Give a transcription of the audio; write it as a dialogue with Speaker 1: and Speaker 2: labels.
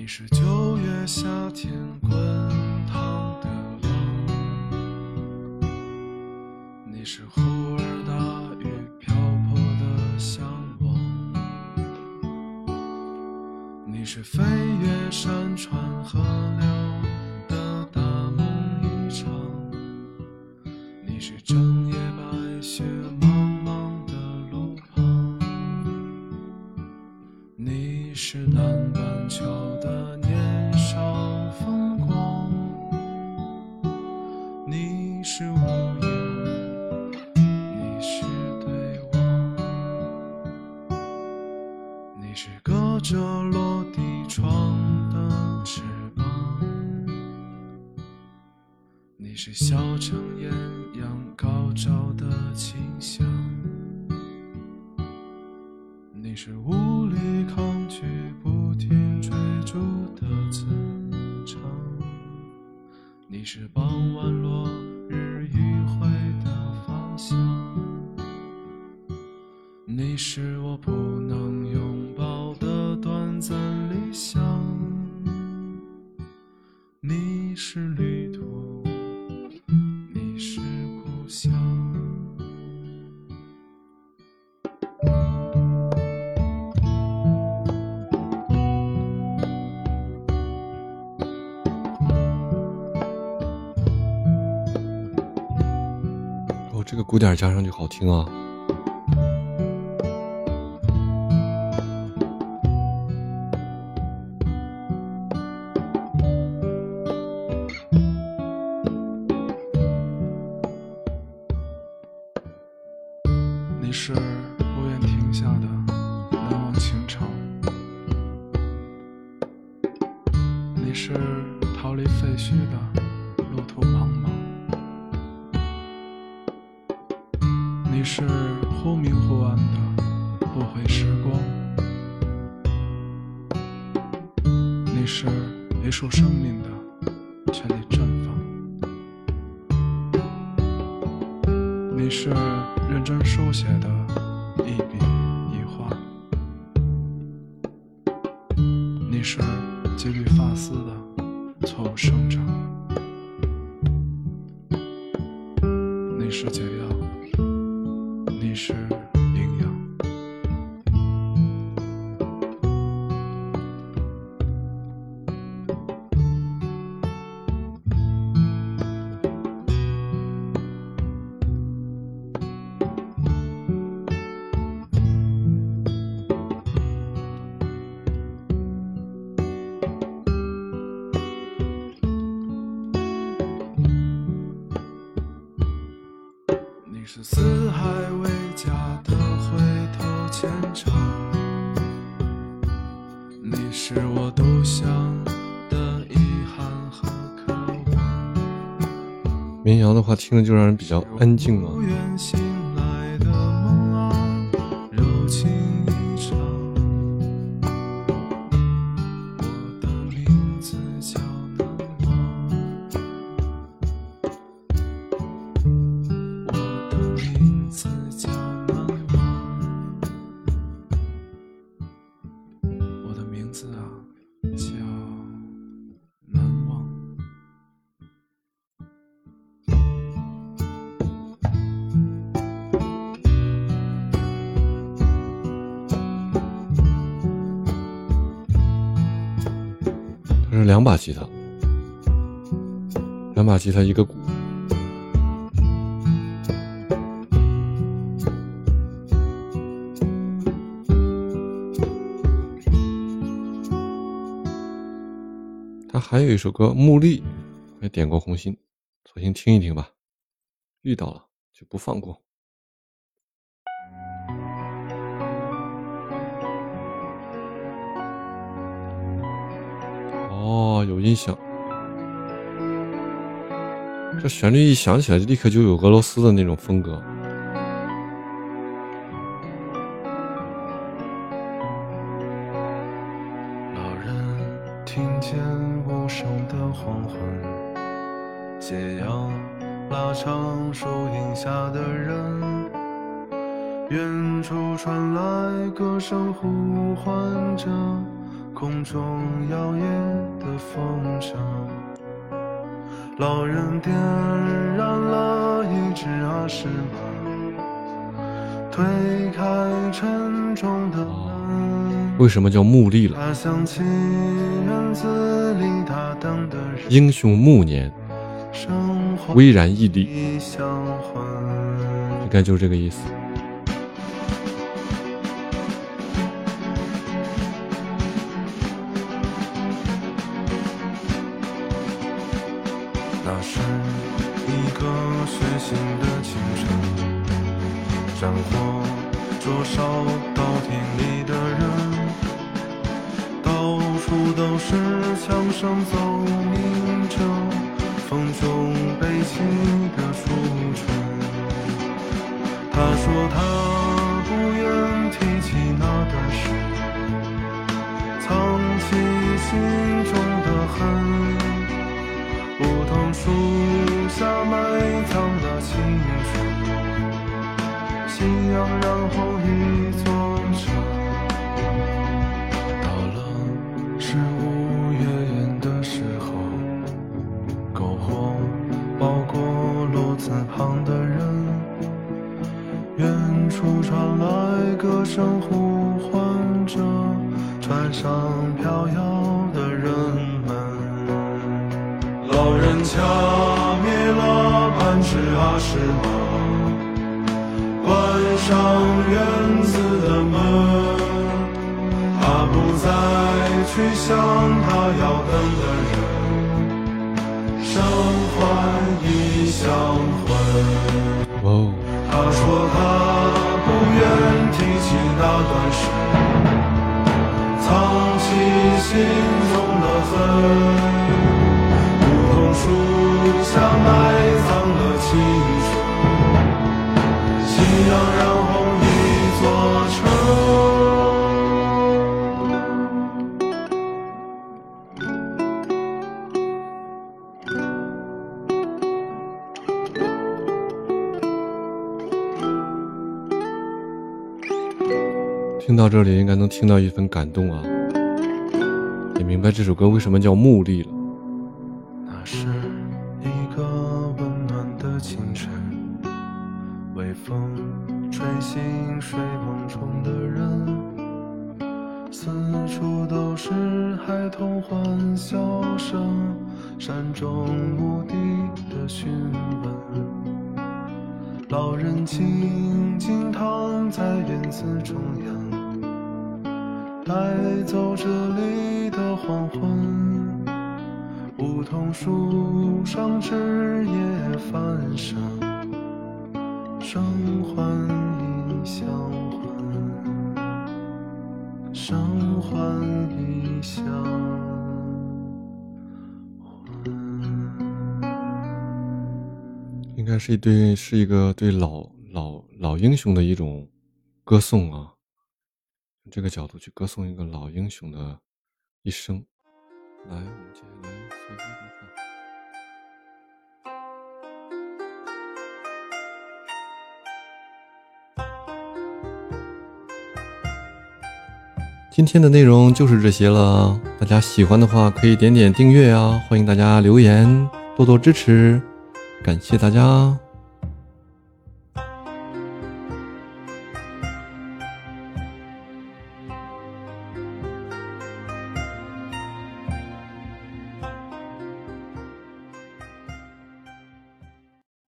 Speaker 1: 你是九月夏天滚烫的浪，你是是小城艳阳高照的清香。你是无力抗拒、不停追逐的增长，你是傍晚落日余晖的方向，你是我不能拥抱的短暂理想，
Speaker 2: 这个鼓点加上去好听啊！
Speaker 1: 你是你是忽明忽暗的不悔时光，你是一束生命的全力绽放。你是认真书写的一笔一画，你是几缕发丝的错误生是四海为家的回头牵肠，你是我独享的遗憾和渴望。
Speaker 2: 绵羊的话听着就让人比较安静啊两把吉他，两把吉他一个鼓。他还有一首歌《茉莉》，也点过红心，索性听一听吧。遇到了就不放过。哦，有印象。这旋律一响起来，就立刻就有俄罗斯的那种风格。
Speaker 1: 老人听见无声的黄昏，斜阳拉长树荫下的人，远处传来歌声呼唤着，空中摇曳的风筝。老人点燃了一支阿诗玛，推开沉重的门。
Speaker 2: 为什么叫木立了？
Speaker 1: 他想起院子里他等的人，
Speaker 2: 英雄暮年，
Speaker 1: 生活
Speaker 2: 巍然屹立。应该就是这个意思。
Speaker 1: 是一个血腥的清晨，战火灼烧稻田里的人，到处都是枪声奏鸣着，风中悲泣的初春。他说他树下埋藏了青春，夕阳染红一座城。到了十五月圆的时候，篝火包裹炉子旁的人，远处传来歌声呼唤着船上飘摇上院子的门。他不再去想他要等的人，生还已相魂。
Speaker 2: 哦，
Speaker 1: 他说他不愿提起那段事，藏起心中的恨。梧桐树下埋葬了青春，
Speaker 2: 听到这里应该能听到一份感动啊，也明白这首歌为什么叫木立了。
Speaker 1: 那是一个温暖的清晨，微风吹醒睡梦中的人，四处都是孩童欢笑声，山中无敌的询问。老人静静躺在院子中央，带走这里的黄昏。梧桐树上枝叶翻身，生还已相还，生还已相还。
Speaker 2: 应该是一对是一个对老老老英雄的一种歌颂啊，这个角度去歌颂一个老英雄的一生。来，我们接下来随机播放。今天的内容就是这些了，大家喜欢的话可以点点订阅啊，欢迎大家留言，多多支持。感谢大家。